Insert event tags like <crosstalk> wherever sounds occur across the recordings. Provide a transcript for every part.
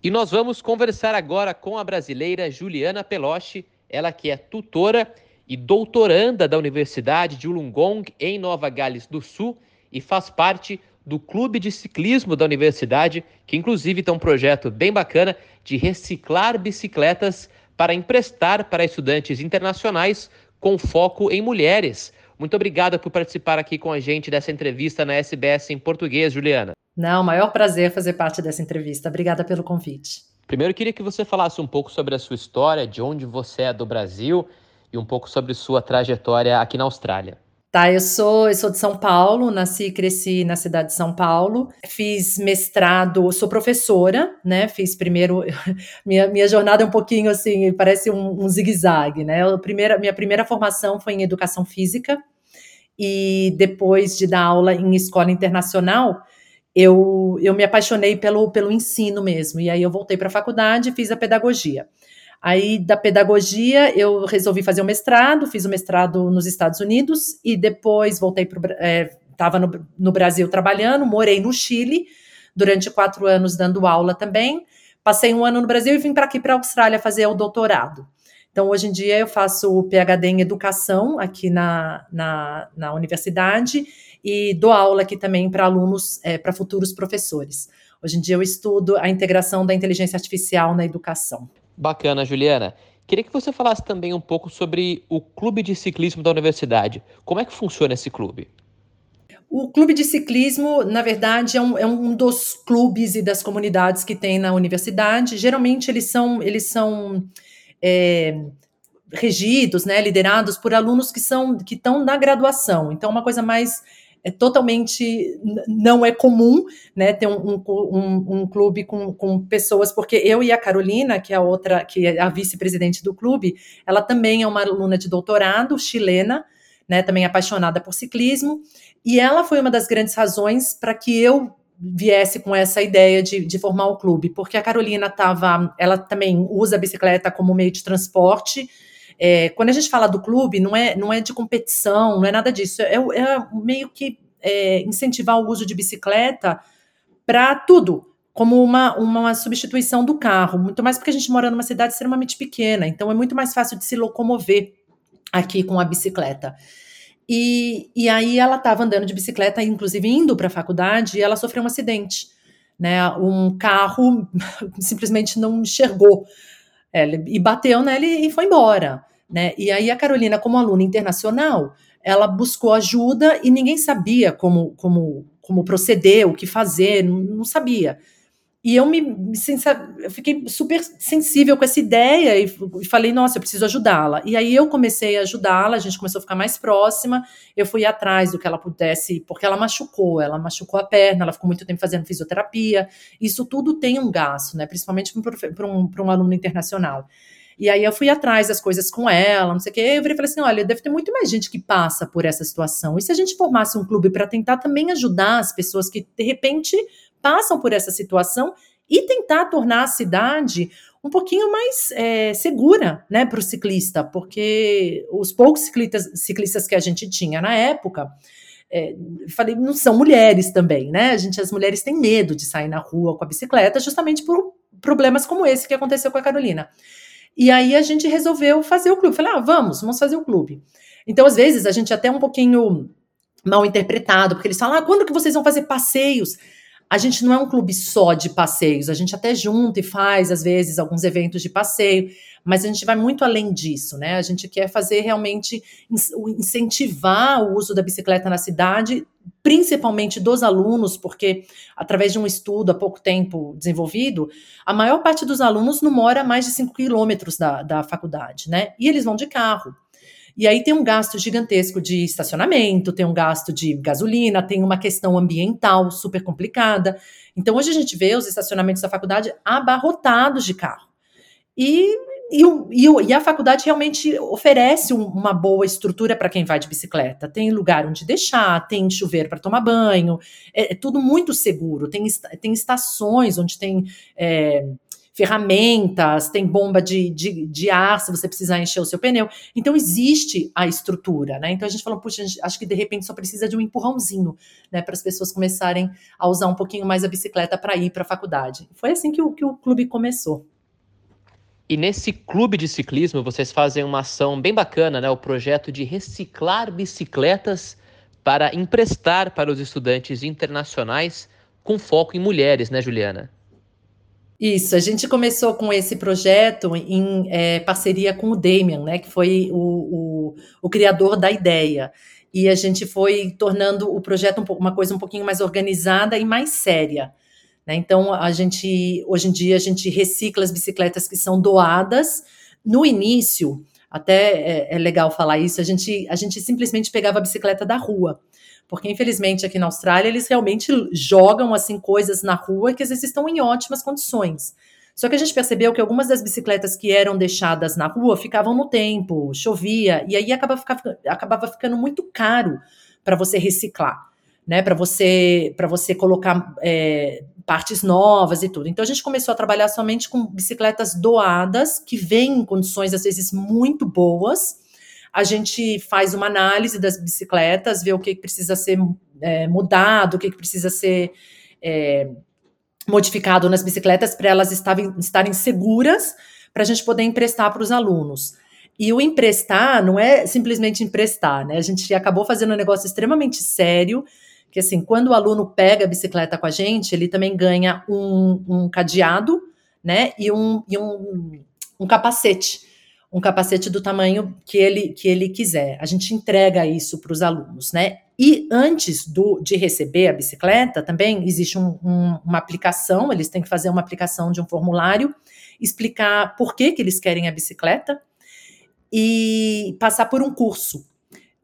E nós vamos conversar agora com a brasileira Juliana Peloche, ela que é tutora e doutoranda da Universidade de Wollongong, em Nova Gales do Sul, e faz parte do Clube de Ciclismo da Universidade, que inclusive tem um projeto bem bacana de reciclar bicicletas para emprestar para estudantes internacionais com foco em mulheres. Muito obrigada por participar aqui com a gente dessa entrevista na SBS em português, Juliana. Não, maior prazer fazer parte dessa entrevista. Obrigada pelo convite. Primeiro, eu queria que você falasse um pouco sobre a sua história, de onde você é do Brasil e um pouco sobre sua trajetória aqui na Austrália. Tá, eu sou, eu sou de São Paulo, nasci e cresci na cidade de São Paulo. Fiz mestrado, sou professora, né? Fiz primeiro. <laughs> minha, minha jornada é um pouquinho assim, parece um, um zigue-zague, né? A primeira, minha primeira formação foi em educação física, e depois de dar aula em escola internacional, eu, eu me apaixonei pelo, pelo ensino mesmo. E aí eu voltei para a faculdade e fiz a pedagogia. Aí, da pedagogia, eu resolvi fazer o mestrado, fiz o mestrado nos Estados Unidos e depois voltei para. Estava é, no, no Brasil trabalhando, morei no Chile durante quatro anos dando aula também. Passei um ano no Brasil e vim para aqui, para a Austrália, fazer o doutorado. Então, hoje em dia, eu faço o PhD em educação aqui na, na, na universidade e dou aula aqui também para alunos, é, para futuros professores. Hoje em dia, eu estudo a integração da inteligência artificial na educação. Bacana, Juliana. Queria que você falasse também um pouco sobre o clube de ciclismo da universidade. Como é que funciona esse clube? O clube de ciclismo, na verdade, é um, é um, dos clubes e das comunidades que tem na universidade. Geralmente, eles são, eles são é, regidos, né, liderados por alunos que são que estão na graduação. Então, uma coisa mais é totalmente não é comum, né, ter um, um, um clube com, com, pessoas, porque eu e a Carolina, que é a outra, que é a vice-presidente do clube, ela também é uma aluna de doutorado chilena, né, também apaixonada por ciclismo, e ela foi uma das grandes razões para que eu viesse com essa ideia de, de formar o clube, porque a Carolina estava, ela também usa a bicicleta como meio de transporte, é, quando a gente fala do clube, não é, não é de competição, não é nada disso. É, é meio que é, incentivar o uso de bicicleta para tudo, como uma, uma substituição do carro. Muito mais porque a gente mora numa cidade extremamente pequena, então é muito mais fácil de se locomover aqui com a bicicleta. E, e aí ela estava andando de bicicleta, inclusive indo para a faculdade, e ela sofreu um acidente. Né, um carro <laughs> simplesmente não enxergou é, e bateu nela e foi embora. Né? E aí a Carolina, como aluna internacional, ela buscou ajuda e ninguém sabia como, como, como proceder, o que fazer, não, não sabia. E eu me, me eu fiquei super sensível com essa ideia e, e falei, nossa, eu preciso ajudá-la. E aí eu comecei a ajudá-la, a gente começou a ficar mais próxima, eu fui atrás do que ela pudesse, porque ela machucou, ela machucou a perna, ela ficou muito tempo fazendo fisioterapia. Isso tudo tem um gasto, né? Principalmente para um, um aluno internacional. E aí eu fui atrás das coisas com ela, não sei o quê. Eu falei assim: olha, deve ter muito mais gente que passa por essa situação. E se a gente formasse um clube para tentar também ajudar as pessoas que, de repente, passam por essa situação e tentar tornar a cidade um pouquinho mais é, segura né, para o ciclista, porque os poucos ciclistas, ciclistas que a gente tinha na época, é, falei, não são mulheres também, né? A gente, as mulheres têm medo de sair na rua com a bicicleta, justamente por problemas como esse que aconteceu com a Carolina. E aí a gente resolveu fazer o clube. Falei, ah, vamos, vamos fazer o clube. Então, às vezes, a gente é até um pouquinho mal interpretado, porque eles falam, ah, quando que vocês vão fazer passeios? A gente não é um clube só de passeios, a gente até junta e faz, às vezes, alguns eventos de passeio, mas a gente vai muito além disso, né? A gente quer fazer realmente incentivar o uso da bicicleta na cidade, principalmente dos alunos, porque através de um estudo há pouco tempo desenvolvido, a maior parte dos alunos não mora a mais de 5 quilômetros da, da faculdade, né? E eles vão de carro. E aí tem um gasto gigantesco de estacionamento, tem um gasto de gasolina, tem uma questão ambiental super complicada. Então hoje a gente vê os estacionamentos da faculdade abarrotados de carro. E, e, e, e a faculdade realmente oferece uma boa estrutura para quem vai de bicicleta. Tem lugar onde deixar, tem chuveiro para tomar banho, é, é, tudo muito seguro. Tem, tem estações onde tem. É, ferramentas, tem bomba de, de, de, ar se você precisar encher o seu pneu. Então existe a estrutura, né? Então a gente falou, puxa, acho que de repente só precisa de um empurrãozinho, né, para as pessoas começarem a usar um pouquinho mais a bicicleta para ir para a faculdade. Foi assim que o, que o clube começou. E nesse clube de ciclismo, vocês fazem uma ação bem bacana, né? O projeto de reciclar bicicletas para emprestar para os estudantes internacionais com foco em mulheres, né, Juliana? Isso, a gente começou com esse projeto em é, parceria com o Damian, né, que foi o, o, o, criador da ideia. E a gente foi tornando o projeto um, uma coisa um pouquinho mais organizada e mais séria. Né? Então, a gente, hoje em dia, a gente recicla as bicicletas que são doadas. No início, até é, é legal falar isso, a gente, a gente simplesmente pegava a bicicleta da rua porque infelizmente aqui na Austrália eles realmente jogam assim coisas na rua que às vezes estão em ótimas condições. Só que a gente percebeu que algumas das bicicletas que eram deixadas na rua ficavam no tempo, chovia, e aí ficava, acabava ficando muito caro para você reciclar né, para você para você colocar é, partes novas e tudo. Então a gente começou a trabalhar somente com bicicletas doadas que vêm em condições às vezes muito boas. A gente faz uma análise das bicicletas, vê o que precisa ser é, mudado, o que precisa ser é, modificado nas bicicletas para elas estarem, estarem seguras para a gente poder emprestar para os alunos. E o emprestar não é simplesmente emprestar, né? A gente acabou fazendo um negócio extremamente sério que assim, quando o aluno pega a bicicleta com a gente, ele também ganha um, um cadeado, né, e um, e um, um capacete, um capacete do tamanho que ele, que ele quiser. A gente entrega isso para os alunos, né? E antes do, de receber a bicicleta, também existe um, um, uma aplicação, eles têm que fazer uma aplicação de um formulário, explicar por que, que eles querem a bicicleta e passar por um curso.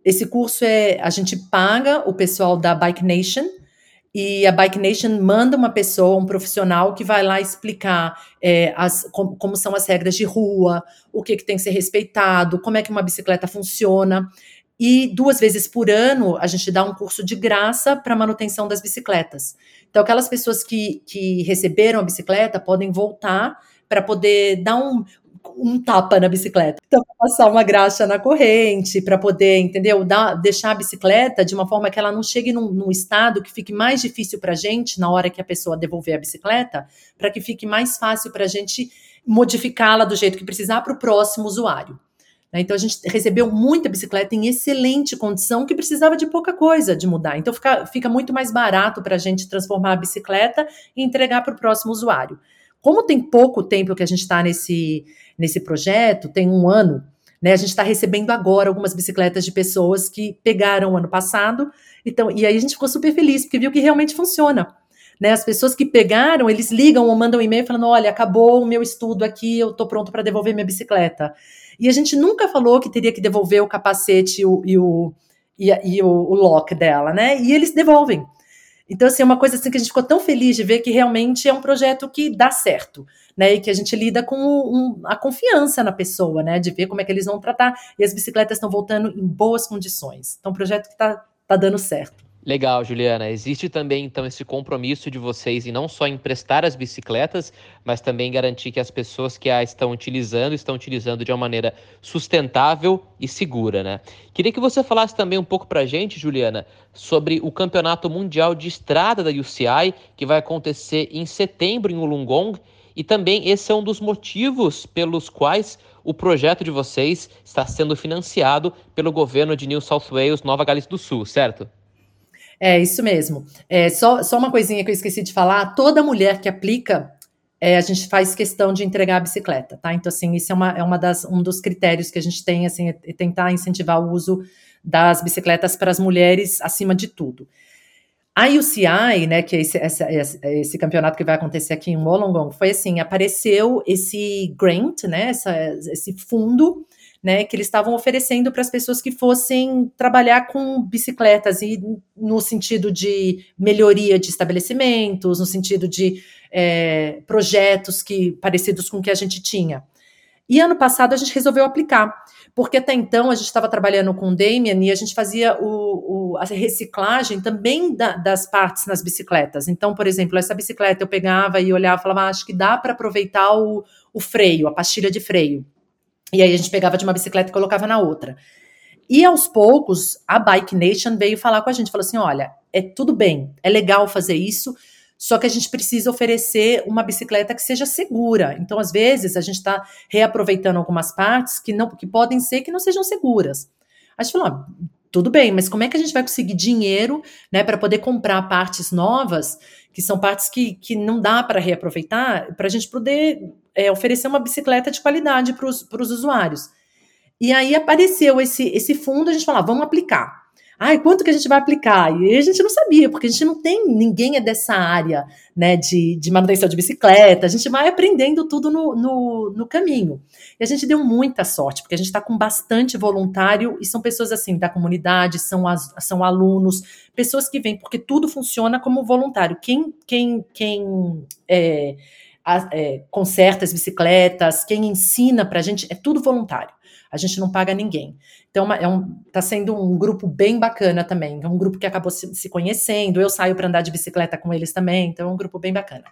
Esse curso é a gente paga o pessoal da Bike Nation e a Bike Nation manda uma pessoa, um profissional que vai lá explicar é, as, como, como, são as regras de rua, o que, que tem que ser respeitado, como é que uma bicicleta funciona. E duas vezes por ano a gente dá um curso de graça para manutenção das bicicletas. Então, aquelas pessoas que, que receberam a bicicleta podem voltar para poder dar um, um tapa na bicicleta. Então, passar uma graxa na corrente para poder, entendeu? Dar, deixar a bicicleta de uma forma que ela não chegue num, num estado que fique mais difícil para a gente na hora que a pessoa devolver a bicicleta, para que fique mais fácil para a gente modificá-la do jeito que precisar para o próximo usuário. Né? Então a gente recebeu muita bicicleta em excelente condição que precisava de pouca coisa de mudar. Então fica, fica muito mais barato para a gente transformar a bicicleta e entregar para o próximo usuário. Como tem pouco tempo que a gente está nesse, nesse projeto, tem um ano, né? A gente está recebendo agora algumas bicicletas de pessoas que pegaram ano passado. Então, e aí a gente ficou super feliz, porque viu que realmente funciona. Né, as pessoas que pegaram, eles ligam ou mandam um e-mail falando: olha, acabou o meu estudo aqui, eu estou pronto para devolver minha bicicleta. E a gente nunca falou que teria que devolver o capacete e o, e o, e, e o, o lock dela, né? E eles devolvem. Então, assim, é uma coisa assim que a gente ficou tão feliz de ver que realmente é um projeto que dá certo, né? E que a gente lida com um, a confiança na pessoa, né? De ver como é que eles vão tratar. E as bicicletas estão voltando em boas condições. Então, um projeto que está tá dando certo. Legal, Juliana. Existe também, então, esse compromisso de vocês em não só emprestar as bicicletas, mas também garantir que as pessoas que a estão utilizando, estão utilizando de uma maneira sustentável e segura, né? Queria que você falasse também um pouco para a gente, Juliana, sobre o Campeonato Mundial de Estrada da UCI, que vai acontecer em setembro em Wollongong, e também esse é um dos motivos pelos quais o projeto de vocês está sendo financiado pelo governo de New South Wales, Nova Gales do Sul, certo? É, isso mesmo. É, só, só uma coisinha que eu esqueci de falar: toda mulher que aplica, é, a gente faz questão de entregar a bicicleta, tá? Então, assim, isso é, uma, é uma das, um dos critérios que a gente tem, assim, é tentar incentivar o uso das bicicletas para as mulheres acima de tudo. A UCI, né, que é esse, esse, campeonato que vai acontecer aqui em Wollongong, foi assim, apareceu esse grant, né, essa, esse fundo né, que eles estavam oferecendo para as pessoas que fossem trabalhar com bicicletas e no sentido de melhoria de estabelecimentos, no sentido de é, projetos que parecidos com o que a gente tinha. E ano passado a gente resolveu aplicar, porque até então a gente estava trabalhando com o Damien e a gente fazia o, o a reciclagem também da, das partes nas bicicletas. Então, por exemplo, essa bicicleta eu pegava e olhava e falava, ah, acho que dá para aproveitar o, o freio, a pastilha de freio. E aí a gente pegava de uma bicicleta e colocava na outra. E aos poucos, a Bike Nation veio falar com a gente, falou assim: olha, é tudo bem, é legal fazer isso, só que a gente precisa oferecer uma bicicleta que seja segura. Então, às vezes, a gente está reaproveitando algumas partes que não que podem ser que não sejam seguras. A gente falou: ah, tudo bem, mas como é que a gente vai conseguir dinheiro né, para poder comprar partes novas, que são partes que, que não dá para reaproveitar, para a gente poder é, oferecer uma bicicleta de qualidade para os usuários? E aí apareceu esse, esse fundo, a gente falou, ah, vamos aplicar. Ai, quanto que a gente vai aplicar? E a gente não sabia, porque a gente não tem, ninguém é dessa área, né, de, de manutenção de bicicleta, a gente vai aprendendo tudo no, no, no caminho. E a gente deu muita sorte, porque a gente está com bastante voluntário e são pessoas assim, da comunidade, são, as, são alunos, pessoas que vêm, porque tudo funciona como voluntário. Quem, quem, quem é, é, conserta as bicicletas, quem ensina para a gente, é tudo voluntário a gente não paga ninguém. Então, é um, tá sendo um grupo bem bacana também. É um grupo que acabou se, se conhecendo. Eu saio para andar de bicicleta com eles também. Então, é um grupo bem bacana.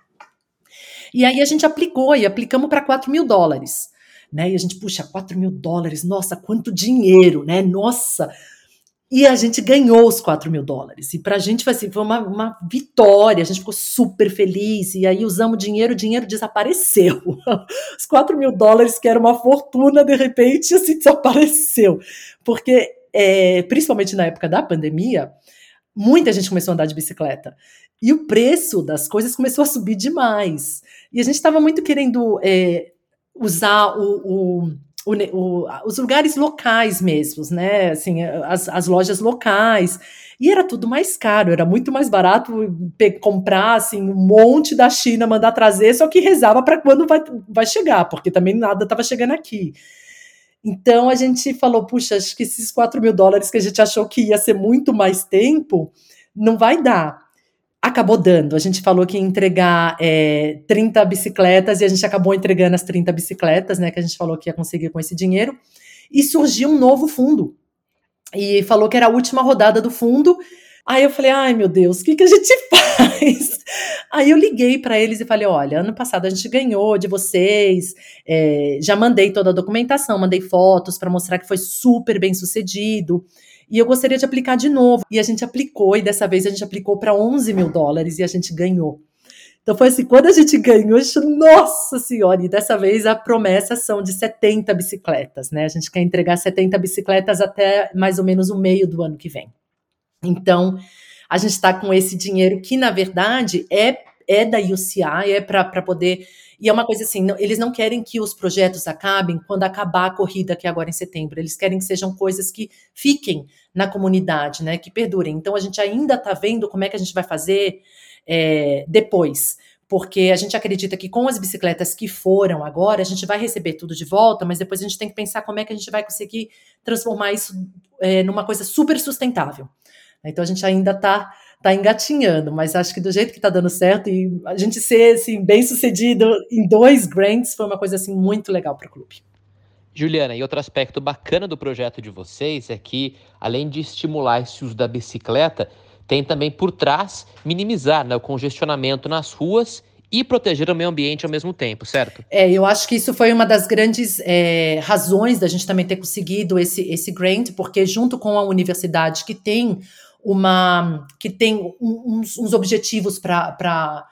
E aí a gente aplicou e aplicamos para 4 mil dólares. Né? E a gente, puxa, 4 mil dólares, nossa, quanto dinheiro, né? Nossa, e a gente ganhou os 4 mil dólares. E para a gente foi, assim, foi uma, uma vitória, a gente ficou super feliz. E aí usamos dinheiro, o dinheiro desapareceu. <laughs> Os 4 mil dólares, que era uma fortuna, de repente, assim, desapareceu. Porque, é, principalmente na época da pandemia, muita gente começou a andar de bicicleta. E o preço das coisas começou a subir demais. E a gente estava muito querendo é, usar o, o o, o, os lugares locais mesmos, né? Assim, as, as lojas locais. E era tudo mais caro, era muito mais barato comprar assim, um monte da China, mandar trazer, só que rezava para quando vai, vai chegar, porque também nada estava chegando aqui. Então a gente falou, puxa, acho que esses 4 mil dólares que a gente achou que ia ser muito mais tempo, não vai dar acabou dando. A gente falou que ia entregar é, 30 bicicletas e a gente acabou entregando as 30 bicicletas, né? Que a gente falou que ia conseguir com esse dinheiro. E surgiu um novo fundo. E falou que era a última rodada do fundo. Aí eu falei, ai meu Deus, o que, que a gente <laughs> faz? Aí eu liguei para eles e falei, olha, ano passado a gente ganhou de vocês, é, já mandei toda a documentação, mandei fotos para mostrar que foi super bem sucedido e eu gostaria de aplicar de novo. E a gente aplicou, e dessa vez a gente aplicou para 11 mil dólares e a gente ganhou. Então foi assim, quando a gente ganhou, a gente, nossa senhora, e dessa vez a promessa são de 70 bicicletas, né? A gente quer entregar 70 bicicletas até mais ou menos o meio do ano que vem. Então, a gente está com esse dinheiro que, na verdade, é, é da UCI, é para poder e é uma coisa assim, não, eles não querem que os projetos acabem quando acabar a corrida que é agora em setembro. Eles querem que sejam coisas que fiquem na comunidade, né? Que perdurem. Então a gente ainda está vendo como é que a gente vai fazer é, depois porque a gente acredita que com as bicicletas que foram agora, a gente vai receber tudo de volta, mas depois a gente tem que pensar como é que a gente vai conseguir transformar isso é, numa coisa super sustentável. Então a gente ainda está tá engatinhando, mas acho que do jeito que está dando certo e a gente ser assim, bem sucedido em dois grants foi uma coisa assim muito legal para o clube. Juliana, e outro aspecto bacana do projeto de vocês é que, além de estimular esse uso da bicicleta, tem também por trás minimizar né, o congestionamento nas ruas e proteger o meio ambiente ao mesmo tempo, certo? É, eu acho que isso foi uma das grandes é, razões da gente também ter conseguido esse, esse grant, porque junto com a universidade que tem uma que tem uns, uns objetivos para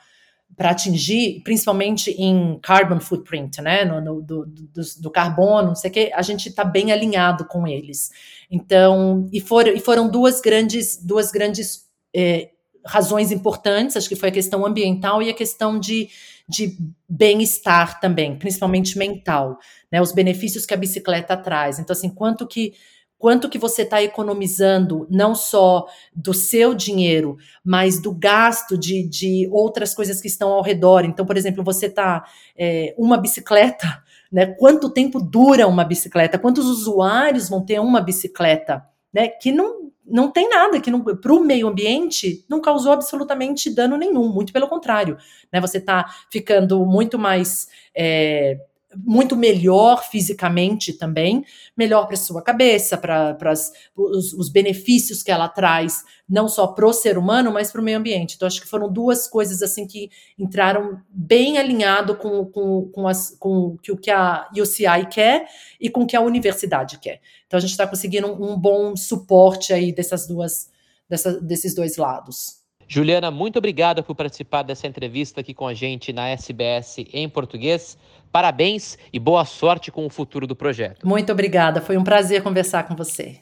para atingir, principalmente em carbon footprint, né, no, no do, do, do, carbono, não sei o que, a gente está bem alinhado com eles. Então, e foram, e foram duas grandes, duas grandes é, razões importantes, acho que foi a questão ambiental e a questão de, de bem-estar também, principalmente mental, né, os benefícios que a bicicleta traz. Então, assim, quanto que quanto que você está economizando, não só do seu dinheiro, mas do gasto de, de outras coisas que estão ao redor. Então, por exemplo, você está é, uma bicicleta, <laughs> né? Quanto tempo dura uma bicicleta? Quantos usuários vão ter uma bicicleta? Né, que não, não tem nada, que para o meio ambiente não causou absolutamente dano nenhum, muito pelo contrário. Né, você está ficando muito mais é, muito melhor fisicamente também, melhor para sua cabeça, para os, os benefícios que ela traz, não só para o ser humano, mas para o meio ambiente. Então, acho que foram duas coisas assim que entraram bem alinhado com, com, com, as, com o que a UCI quer e com o que a universidade quer. Então, a gente está conseguindo um, um, bom suporte aí dessas duas, dessa, desses dois lados. Juliana, muito obrigada por participar dessa entrevista aqui com a gente na SBS em português. Parabéns e boa sorte com o futuro do projeto. Muito obrigada, foi um prazer conversar com você.